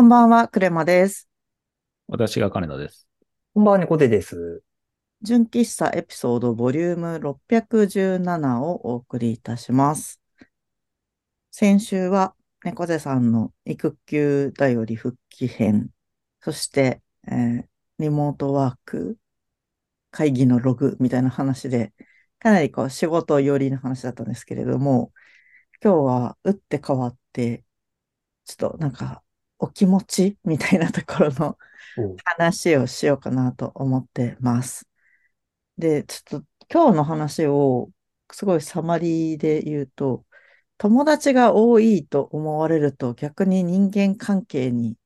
こんばんは、クレマです。私が金田です。こんばんは、猫背です。純喫茶エピソードボリューム617をお送りいたします。先週は猫背さんの育休だより復帰編、そして、えーリモートワーク、会議のログみたいな話で、かなりこう仕事寄りの話だったんですけれども、今日は打って変わって、ちょっとなんかお気持ちみたいなところのお話をしようかなと思ってます。で、ちょっと今日の話をすごいサマリーで言うと、友達が多いと思われると逆に人間関係に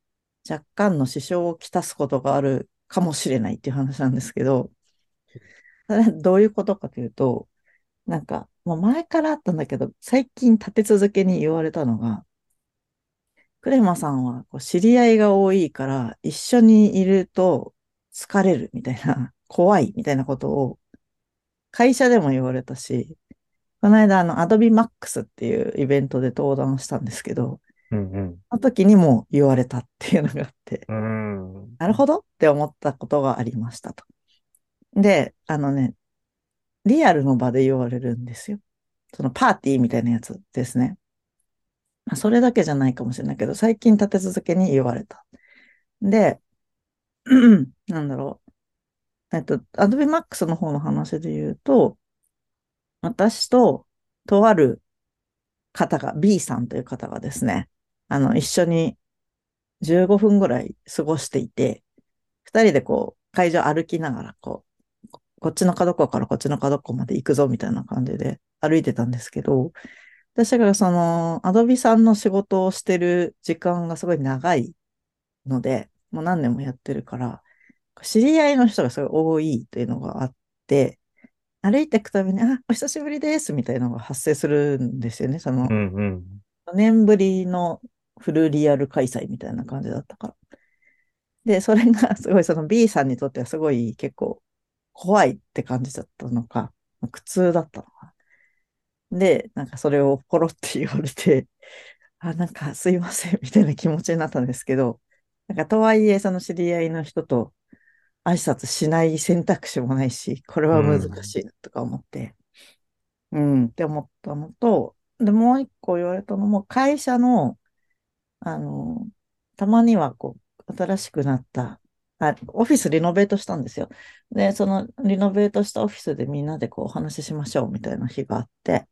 若干の支障をきたすことがあるかもしれないっていう話なんですけど、どういうことかというと、なんか、もう前からあったんだけど、最近立て続けに言われたのが、クレマさんはこう知り合いが多いから一緒にいると疲れるみたいな、怖いみたいなことを会社でも言われたし、この間あの Adobe Max っていうイベントで登壇したんですけど、うんうん。その時にも言われたっていうのがあって、うーん。なるほどって思ったことがありましたと。で、あのね、リアルの場で言われるんですよ。そのパーティーみたいなやつですね。まあそれだけじゃないかもしれないけど、最近立て続けに言われた。で、なんだろう。えっと、Adobe Max の方の話で言うと、私ととある方が、B さんという方がですね、あの、一緒に15分ぐらい過ごしていて、二人でこう、会場歩きながら、こう、こっちの角っこからこっちの角っこまで行くぞみたいな感じで歩いてたんですけど、私がその、アドビさんの仕事をしてる時間がすごい長いので、もう何年もやってるから、知り合いの人がすごい多いというのがあって、歩いていくたびに、あ、お久しぶりですみたいなのが発生するんですよね。そのう、んうん。4年ぶりのフルリアル開催みたいな感じだったから。で、それがすごいその B さんにとってはすごい結構怖いって感じだったのか、苦痛だったのか。で、なんかそれをポロって言われて、あ、なんかすいませんみたいな気持ちになったんですけど、なんかとはいえその知り合いの人と挨拶しない選択肢もないし、これは難しいなとか思って、うん、って思ったのと、で、もう一個言われたのも、会社の、あの、たまにはこう、新しくなった、あ、オフィスリノベートしたんですよ。で、そのリノベートしたオフィスでみんなでこうお話ししましょうみたいな日があって、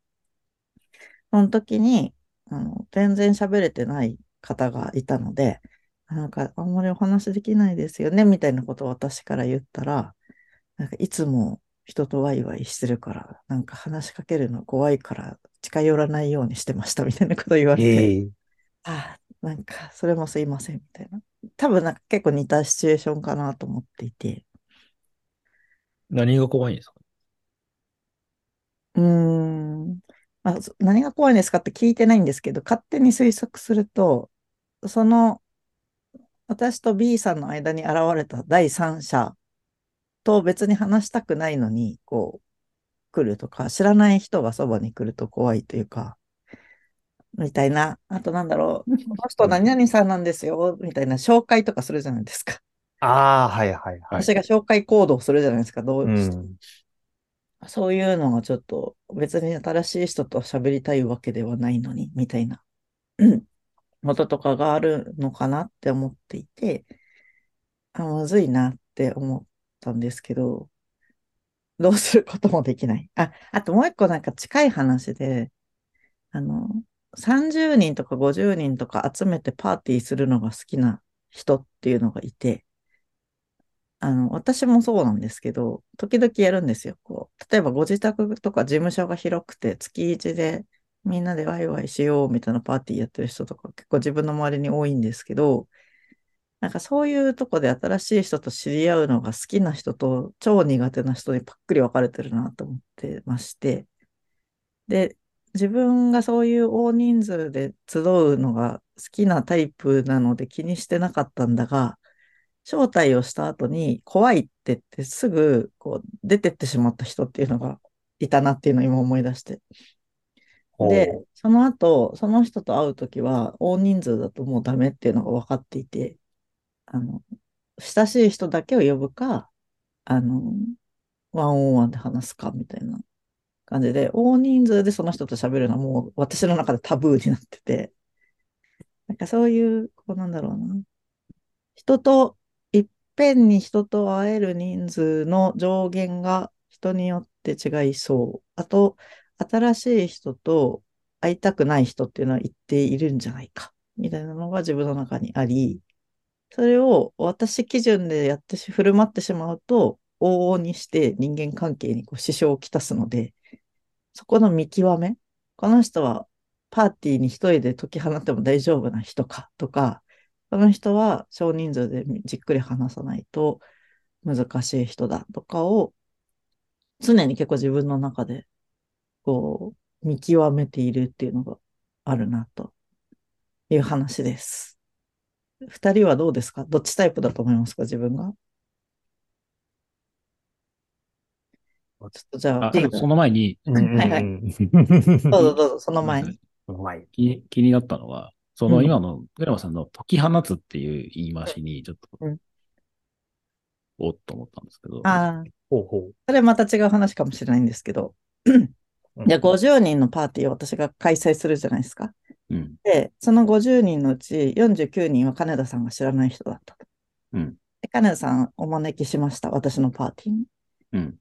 その時に、あの、全然喋れてない方がいたので、なんかあんまりお話できないですよね、みたいなことを私から言ったら、なんかいつも人とワイワイしてるから、なんか話しかけるの怖いから近寄らないようにしてましたみたいなことを言われて、ええ。ああ、なんかそれもすいませんみたいな。多分なんか結構似たシチュエーションかなと思っていて、何が怖いんですか？うーん、まあ、そ何が怖いんですかって聞いてないんですけど、勝手に推測すると、その私と B さんの間に現れた第三者と別に話したくないのに、こう、来るとか、知らない人がそばに来ると怖いというか、みたいな。あとなんだろう、この人何々さんなんですよ、みたいな紹介とかするじゃないですか。ああ、はいはいはい。私が紹介行動するじゃないですか、どううしてん。そういうのがちょっと別に新しい人と喋りたいわけではないのに、みたいな。うん。こととかがあるのかなって思っていて、あ、むずいなって思ったんですけど、どうすることもできない。あ、あともう一個なんか近い話で、あの、30人とか50人とか集めてパーティーするのが好きな人っていうのがいて、あの、私もそうなんですけど、時々やるんですよ。こう、例えばご自宅とか事務所が広くて、月一でみんなでワイワイしようみたいなパーティーやってる人とか結構自分の周りに多いんですけど、なんかそういうとこで新しい人と知り合うのが好きな人と超苦手な人にパックリ分かれてるなと思ってまして、で、自分がそういう大人数で集うのが好きなタイプなので気にしてなかったんだが、招待をした後に怖いって言ってすぐこう出てってしまった人っていうのがいたなっていうのを今思い出して。で、その後、その人と会うときは、大人数だともうダメっていうのが分かっていて、あの、親しい人だけを呼ぶか、あの、ワンオンワンで話すかみたいな感じで、大人数でその人と喋るのはもう私の中でタブーになってて、なんかそういう、こうなんだろうな。人と、ぺんに人と会える人数の上限が人によって違いそう。あと、新しい人と会いたくない人っていうのは一定いるんじゃないか。みたいなのが自分の中にあり、それを私基準でやってし、振る舞ってしまうと、往々にして人間関係にこう支障をきたすので、そこの見極め、この人はパーティーに一人で解き放っても大丈夫な人かとか、この人は少人数でじっくり話さないと難しい人だとかを常に結構自分の中でこう見極めているっていうのがあるなという話です。二人はどうですか？どっちタイプだと思いますか？自分が。ちょっとじゃあ、あ、その前に、はいはい。どうぞどうぞ、その前に。気になったのは、そうのん今のグラマさんの解き放つっていう言い回しにちょっとうん、おっと思ったんですけど、ああ、ほうほそれまた違う話かもしれないんですけど、う。じゃあ50人のパーティーを私が開催するじゃないですか。うん、で、その50人のうち49人は金田さんが知らない人だったと。うん、で金田さんお招きしました、私のパーティーに。うん、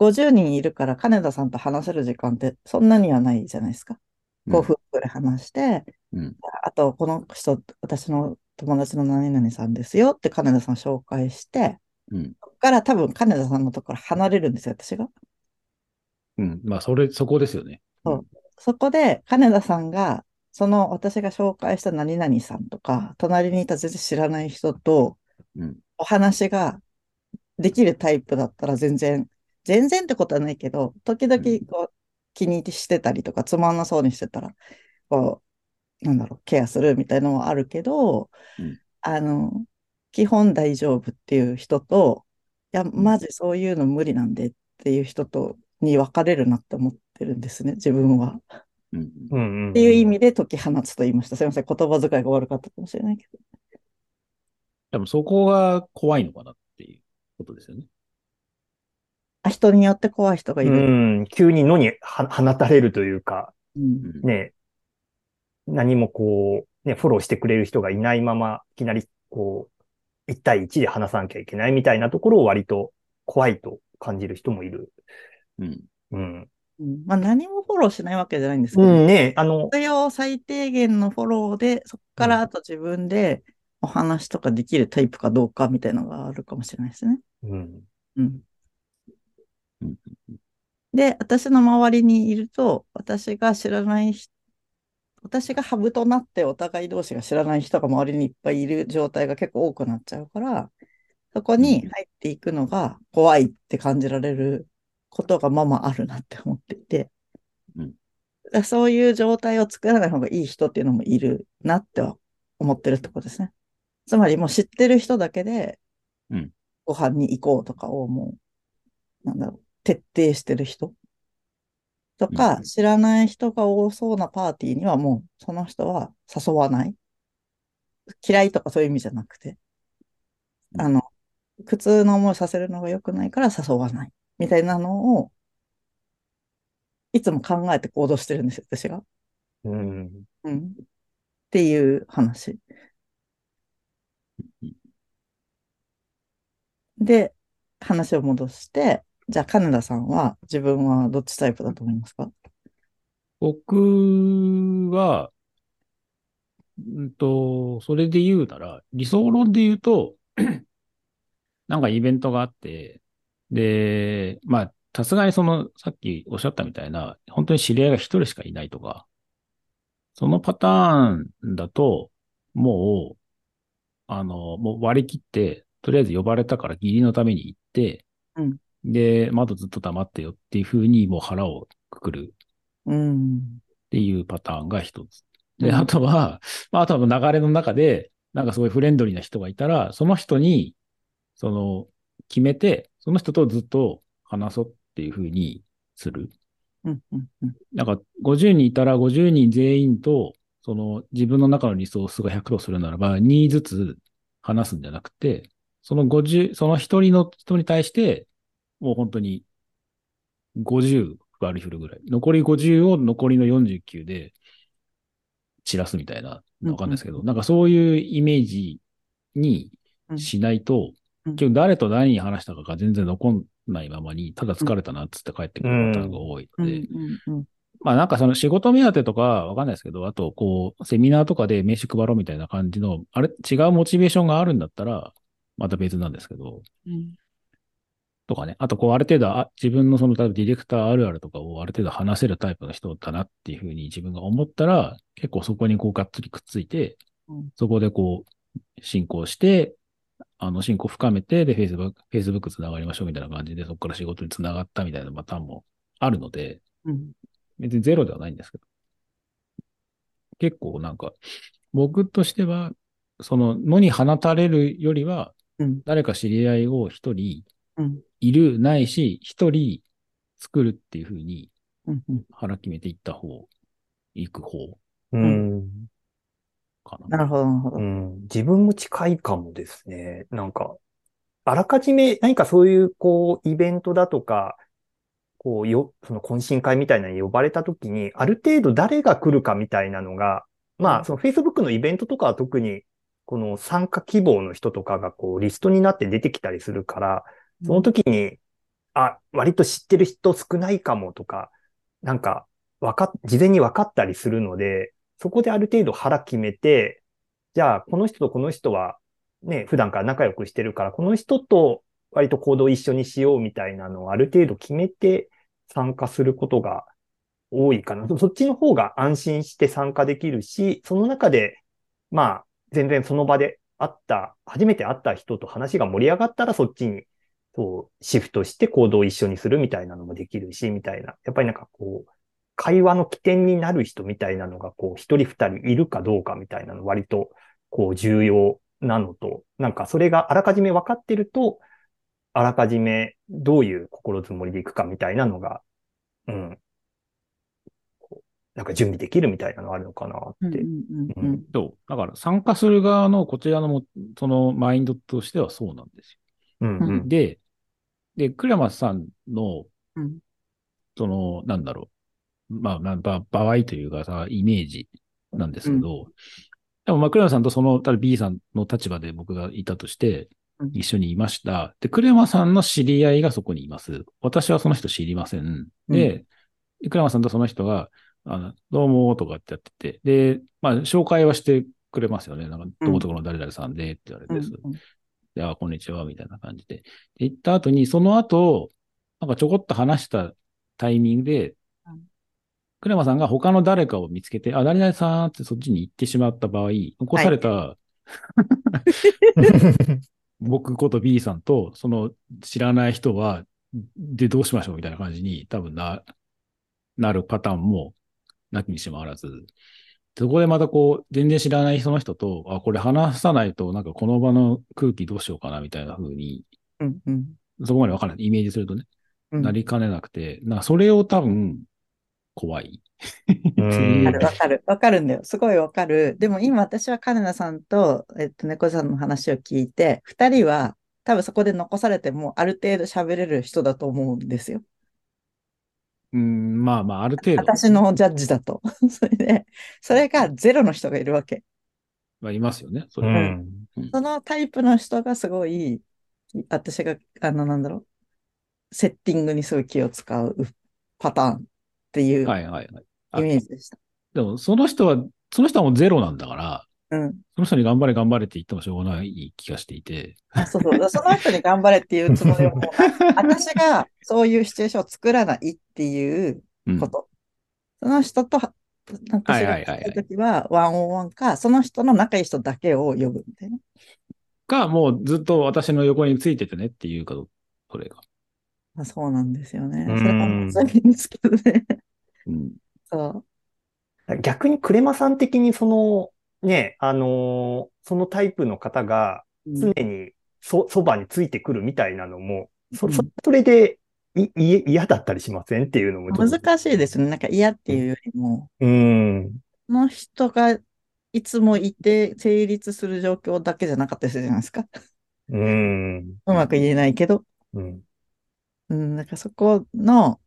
50人いるから金田さんと話せる時間ってそんなにはないじゃないですか。うん。5分くらい話して、うん、あとこの人、私の友達の何々さんですよって金田さん紹介して、うん、そこから多分金田さんのところ離れるんですよ、私が。うん。まあ、それ、そこですよね。そう。そこで金田さんが、その私が紹介した何々さんとか、隣にいた全然知らない人とうん、お話ができるタイプだったら全然、全然ってことはないけど、時々こう気にしてたりとかつまんなそうにしてたら、こう、なんだろう、ケアするみたいなのはあるけど、うんあの、基本大丈夫っていう人と、いや、マジそういうの無理なんでっていう人と、に分かれるなって思ってるんですね、自分は。うん。っていう意味で解き放つと言いました。すいません、言葉遣いが悪かったかもしれないけど。でもそこが怖いのかなっていうことですよね。あ人によって怖い人がいうる。ん。急に野には放たれるというか、うんうん、ね、何もこう、ね、フォローしてくれる人がいないまま、いきなりこう、一対一で話さなきゃいけないみたいなところを割と怖いと感じる人もいる。うん、うん。うんまあ、何もフォローしないわけじゃないんですけど、うんね、あの、必要最低限のフォローで、そこからあと自分でお話とかできるタイプかどうかみたいなのがあるかもしれないですね。うん。うんうんで、私の周りにいると、私が知らない人、私がハブとなってお互い同士が知らない人が周りにいっぱいいる状態が結構多くなっちゃうから、そこに入っていくのが怖いって感じられることがまあまああるなって思っていて、うん。だそういう状態を作らない方がいい人っていうのもいるなっては思ってるってことですね。つまりもう知ってる人だけでうん、ご飯に行こうとかをもう、なんだろう、徹底してる人？とか、うん知らない人が多そうなパーティーにはもうその人は誘わない？嫌いとかそういう意味じゃなくて、うんあの、苦痛な思いさせるのが良くないから誘わない。みたいなのを、いつも考えて行動してるんですよ、私が。うん。うん。っていう話。で、話を戻して、じゃあ、金田さんは自分はどっちタイプだと思いますか？僕は、うんと、それで言うなら、理想論で言うと、なんかイベントがあって、で、まあ、さすがにその、さっきおっしゃったみたいな、本当に知り合いが一人しかいないとか、そのパターンだと、もう、あの、もう割り切って、とりあえず呼ばれたから義理のために行って、うんで、まだずっと黙ってよっていうふうにもう腹をくくるうん。っていうパターンが一つ。で、うんあとは、まあ、あとは流れの中で、なんかすごいフレンドリーな人がいたら、その人に、その、決めて、その人とずっと話そうっていうふうにする。うんうんうんなんか50人いたら50人全員と、その自分の中のリソースが100とするならば、2ずつ話すんじゃなくて、その50、その一人の人に対して、もう本当に50割り振るぐらい。残り50を残りの49で散らすみたいな、わかんないですけど、なんかそういうイメージにしないと、うん。結局誰と何に話したかが全然残んないままに、ただ疲れたなっつって帰ってくるパターンが多いので、うんうんうんまあなんかその仕事目当てとかわかんないですけど、あとこう、セミナーとかで名刺配ろうみたいな感じの、あれ、違うモチベーションがあるんだったら、また別なんですけど、うんとかね。あとこう、ある程度あ、自分のその、例えばディレクターあるあるとかをある程度話せるタイプの人だなっていうふうに自分が思ったら、結構そこにこう、がっつりくっついてうん、そこでこう、進行して、あの、進行深めて、で、Facebook、Facebook つながりましょうみたいな感じで、そこから仕事につながったみたいなパターンもあるので、うん別にゼロではないんですけど。結構なんか、僕としては、その野に放たれるよりは、うん誰か知り合いを一人うんいる、ないし、一人作るっていうふうに腹決めていった方、行く方うん。かな。なるほど、なるほどう。ん。自分も近いかもですね。なんか、あらかじめ何かそういう、こう、イベントだとか、こう、よ、その懇親会みたいなのに呼ばれた時に、ある程度誰が来るかみたいなのが、まあ、その Facebook のイベントとかは特に、この参加希望の人とかがこう、リストになって出てきたりするから、その時に、あ、割と知ってる人少ないかもとか、なんか、わか、事前に分かったりするので、そこである程度腹決めて、じゃあ、この人とこの人は、ね、普段から仲良くしてるから、この人と割と行動一緒にしようみたいなのをある程度決めて参加することが多いかな。そっちの方が安心して参加できるし、その中で、まあ、全然その場で会った、初めて会った人と話が盛り上がったらそっちに、そう、シフトして行動を一緒にするみたいなのもできるし、みたいな。やっぱりなんかこう、会話の起点になる人みたいなのが、こう、一人二人いるかどうかみたいなの割と、こう、重要なのと、なんかそれがあらかじめ分かってると、あらかじめどういう心づもりでいくかみたいなのが、うん。なんか準備できるみたいなのあるのかなって。うんうんうんうんそう。だから参加する側のこちらのも、そのマインドとしてはそうなんですうんうよ。で、で、クラマスさんの、うんその、なんだろう。まあ、まあば場合というかさ、イメージなんですけど、でも、まあ、クレマさんとその、ただ B さんの立場で僕がいたとしてうん、一緒にいました。で、クレマさんの知り合いがそこにいます。私はその人知りません。で、クレマさんとその人が、あの、どうもとかってやってて、で、まあ、紹介はしてくれますよね。なんか、どこどこの誰々さんでって言われて。うんで、あ、こんにちは、みたいな感じで。で、行った後に、その後、なんかちょこっと話したタイミングでうん、クレマさんが他の誰かを見つけて、あ、誰々さんってそっちに行ってしまった場合、残された、僕こと B さんと、その知らない人は、で、どうしましょうみたいな感じに多分な、なるパターンも、なきにしもあらず、そこでまたこう、全然知らないその人と、あ、これ話さないと、なんかこの場の空気どうしようかなみたいな風に、うんうんそこまでわからない。イメージするとね、うんなりかねなくて、なんかそれを多分、怖い。うんわかるわかる。わかるんだよ。すごいわかる。でも今私はカネナさんと、えっと、猫さんの話を聞いて、二人は多分そこで残されてもある程度喋れる人だと思うんですよ。うん、まあまあ、ある程度、私のジャッジだと。それで、それがゼロの人がいるわけ。はいますよね。そうれはん。そのタイプの人がすごい、私が、あの、なんだろう、セッティングにすごい気を使うパターンっていうはいはいはい。あイメージでした。でも、その人は、その人はもうゼロなんだから、うん。その人に頑張れ頑張れって言ってもしょうがない気がしていて。あ、そうそう。その人に頑張れっていうつもりはもう、私がそういうシチュエーションを作らないっていううんこと。その人と、なんか知り合いたはいはいはいはいいときは、ワンオンワンか、その人の仲いい人だけを呼ぶみたいな。か、もうずっと私の横についててねっていうか、それが。あそうなんですよね。うんそれがむずいんですけどね。うん。そう。逆にクレマさん的にその、ね、あのーそのタイプの方がうん常にそ、そばについてくるみたいなのも、そ、うんそそれでいい嫌だったりしませんっていうのも。難しいですね。なんか嫌っていうよりも、うん。その人がいつもいて成立する状況だけじゃなかったりするじゃないですか。うん。うまく言えないけど。うん。うん、なんかそこの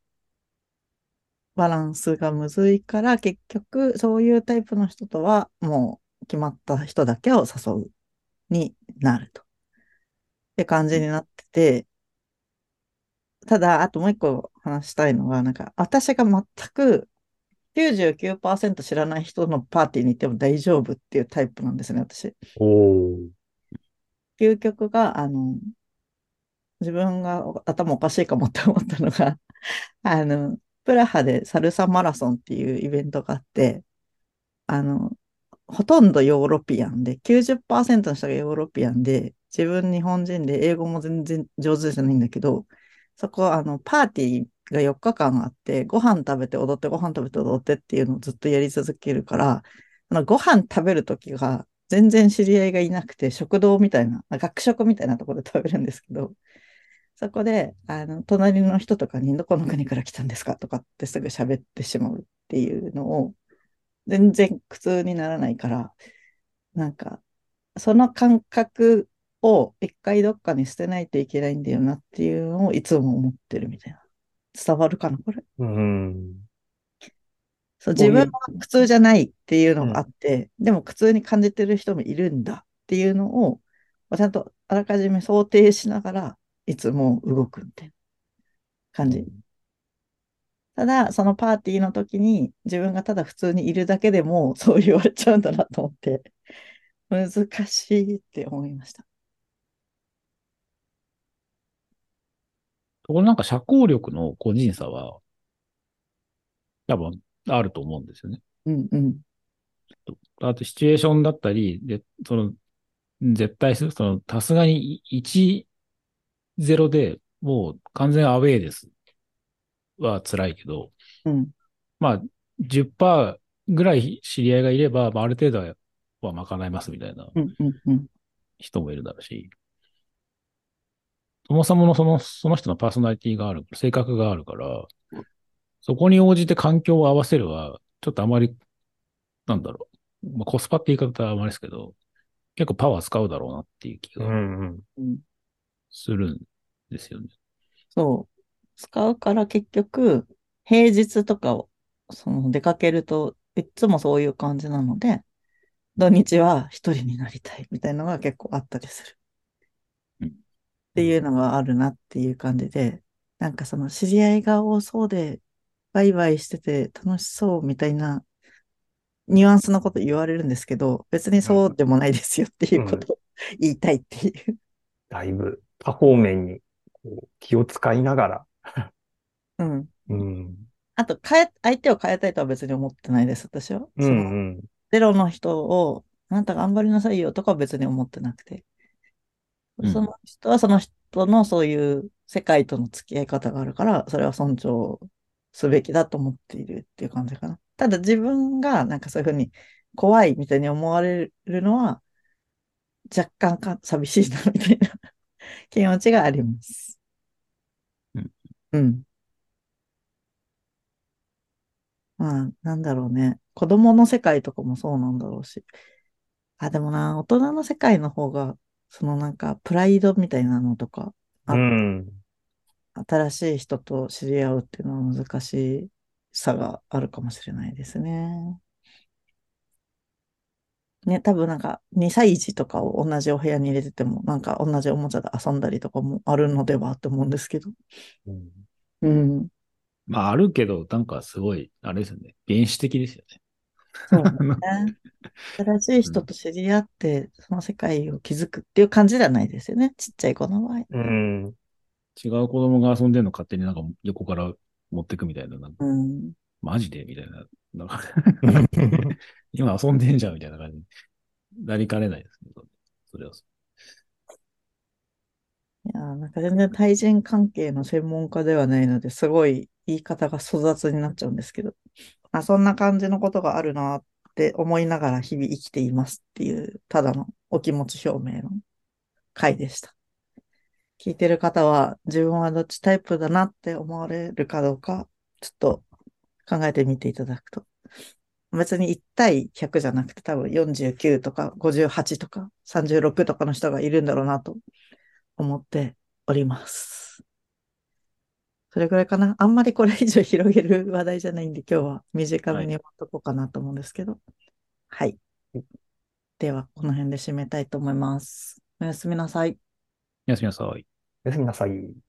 バランスがむずいから、結局そういうタイプの人とはもう決まった人だけを誘うになると。って感じになってて、ただ、あともう一個話したいのが、なんか私が全く99%知らない人のパーティーに行っても大丈夫っていうタイプなんですね、私。究極が、あの、自分が頭おかしいかもって思ったのが、あの、プラハでサルサマラソンっていうイベントがあって、あの、ほとんどヨーロピアンで、90%の人がヨーロピアンで、自分日本人で英語も全然上手じゃないんだけど、そこ、あの、パーティーが4日間あって、ご飯食べて踊って、ご飯食べて踊ってっていうのをずっとやり続けるから、あのご飯食べるときが全然知り合いがいなくて、食堂みたいな、学食みたいなところで食べるんですけど、そこで、あの、隣の人とかに、どこの国から来たんですかとかってすぐ喋ってしまうっていうのを、全然苦痛にならないから、なんか、その感覚を一回どっかに捨てないといけないんだよなっていうのをいつも思ってるみたいな。伝わるかなこれ？うん。そう、自分は苦痛じゃないっていうのがあって、でも苦痛に感じてる人もいるんだっていうのを、ちゃんとあらかじめ想定しながら、いつも動くみたいな感じ。ただ、そのパーティーの時に自分がただ普通にいるだけでも そう言われちゃうんだなと思って、難しいって思いました。これなんか社交力の個人差は、多分あると思うんですよね。うんうん。あとシチュエーションだったり、で、その、絶対する、その、さすがに1、0でもう完全アウェーです。は辛いけど、うん。まあ、10%ぐらい知り合いがいれば、まあ、ある程度はは賄えますみたいなうんうんうん。人もいるだろうし、そもそものその、その人のパーソナリティがある、性格があるから、そこに応じて環境を合わせるは、ちょっとあまり、なんだろう。まあ、コスパって言い方はあまりですけど、結構パワー使うだろうなっていう気うがん。うんするんですよね。そう。使うから結局、平日とかを、その出かけると、いつもそういう感じなので、土日は一人になりたいみたいなのが結構あったりする。うんっていうのがあるなっていう感じで、なんかその知り合いが多そうで、ワイワイしてて楽しそうみたいなニュアンスのこと言われるんですけど、別にそうでもないですよっていうことを言いたいっていう。だいぶ多方面に気を使いながら。あと、変え、相手を変えたいとは別に思ってないです、私は。うそのんうん。ゼロの人を、あなた頑張りなさいよとかは別に思ってなくて。うんその人はその人のそういう世界との付き合い方があるから、それは尊重すべきだと思っているっていう感じかな。ただ自分がなんかそういうふうに怖いみたいに思われるのは、若干か寂しいなみたいな 気持ちがあります。うん。うん。まあ、なんだろうね。子供の世界とかもそうなんだろうし。あ、でもな、大人の世界の方が、そのなんか、プライドみたいなのとか、あうん。新しい人と知り合うっていうのは難しさがあるかもしれないですね。ね、多分なんか、2歳児とかを同じお部屋に入れてても、なんか同じおもちゃで遊んだりとかもあるのではと思うんですけど。うんうん。まあ、あるけど、なんかすごい、あれですよね。原始的ですよね。そうね。新しい人と知り合って、その世界を築くっていう感じではないですよね。ちっちゃい子の場合。うん。違う子供が遊んでるの勝手になんか横から持ってくみたいな、なんかうん。マジでみたいな。なんか 今遊んでんじゃんみたいな感じになりかねないですね。それは。いやー、なんか全然対人関係の専門家ではないので、すごい言い方が粗雑になっちゃうんですけど、あ、そんな感じのことがあるなって思いながら日々生きていますっていう、ただのお気持ち表明の回でした。聞いてる方は自分はどっちタイプだなって思われるかどうか、ちょっと考えてみていただくと。別に1対100じゃなくて多分49とか58とか36とかの人がいるんだろうなと思っております。それぐらいかな。あんまりこれ以上広げる話題じゃないんで 今日は短めに終わっとこうかなと思うんですけど。はい。では、この辺で締めたいと思います。おやすみなさい。おやすみなさい。おやすみなさい。